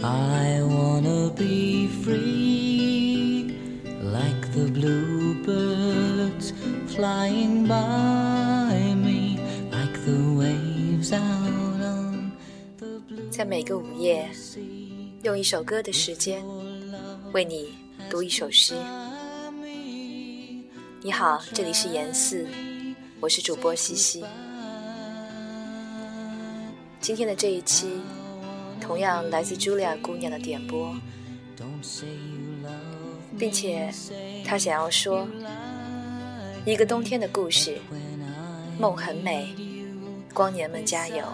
I wanna be free, like the bluebirds flying by me, like the waves out on the blue 在每个午夜，用一首歌的时间，为你读一首诗。你好，这里是严四，我是主播西西。今天的这一期，同样来自 Julia 姑娘的点播，并且她想要说一个冬天的故事，梦很美，光年们加油。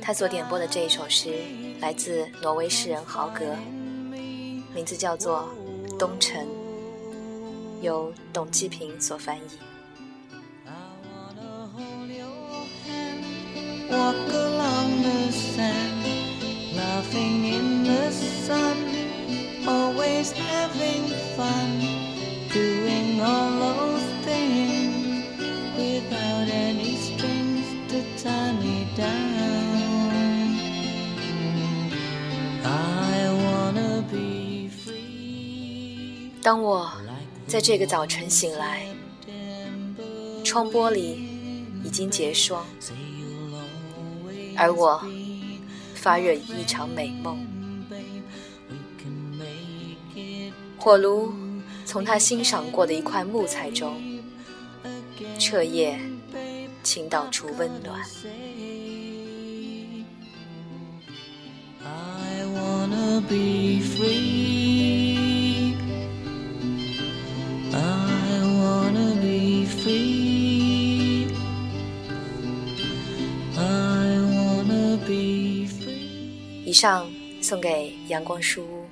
他所点播的这一首诗来自挪威诗人豪格，名字叫做《冬晨》，由董继平所翻译。Walk along the sand, laughing in the sun, always having fun, doing all those things without any strings to tie me down. I wanna be free. 当我在这个早晨醒来，窗玻璃已经结霜，而我发热于一场美梦。火炉从他欣赏过的一块木材中彻夜倾倒出温暖。I wanna be free. 上送给阳光书屋。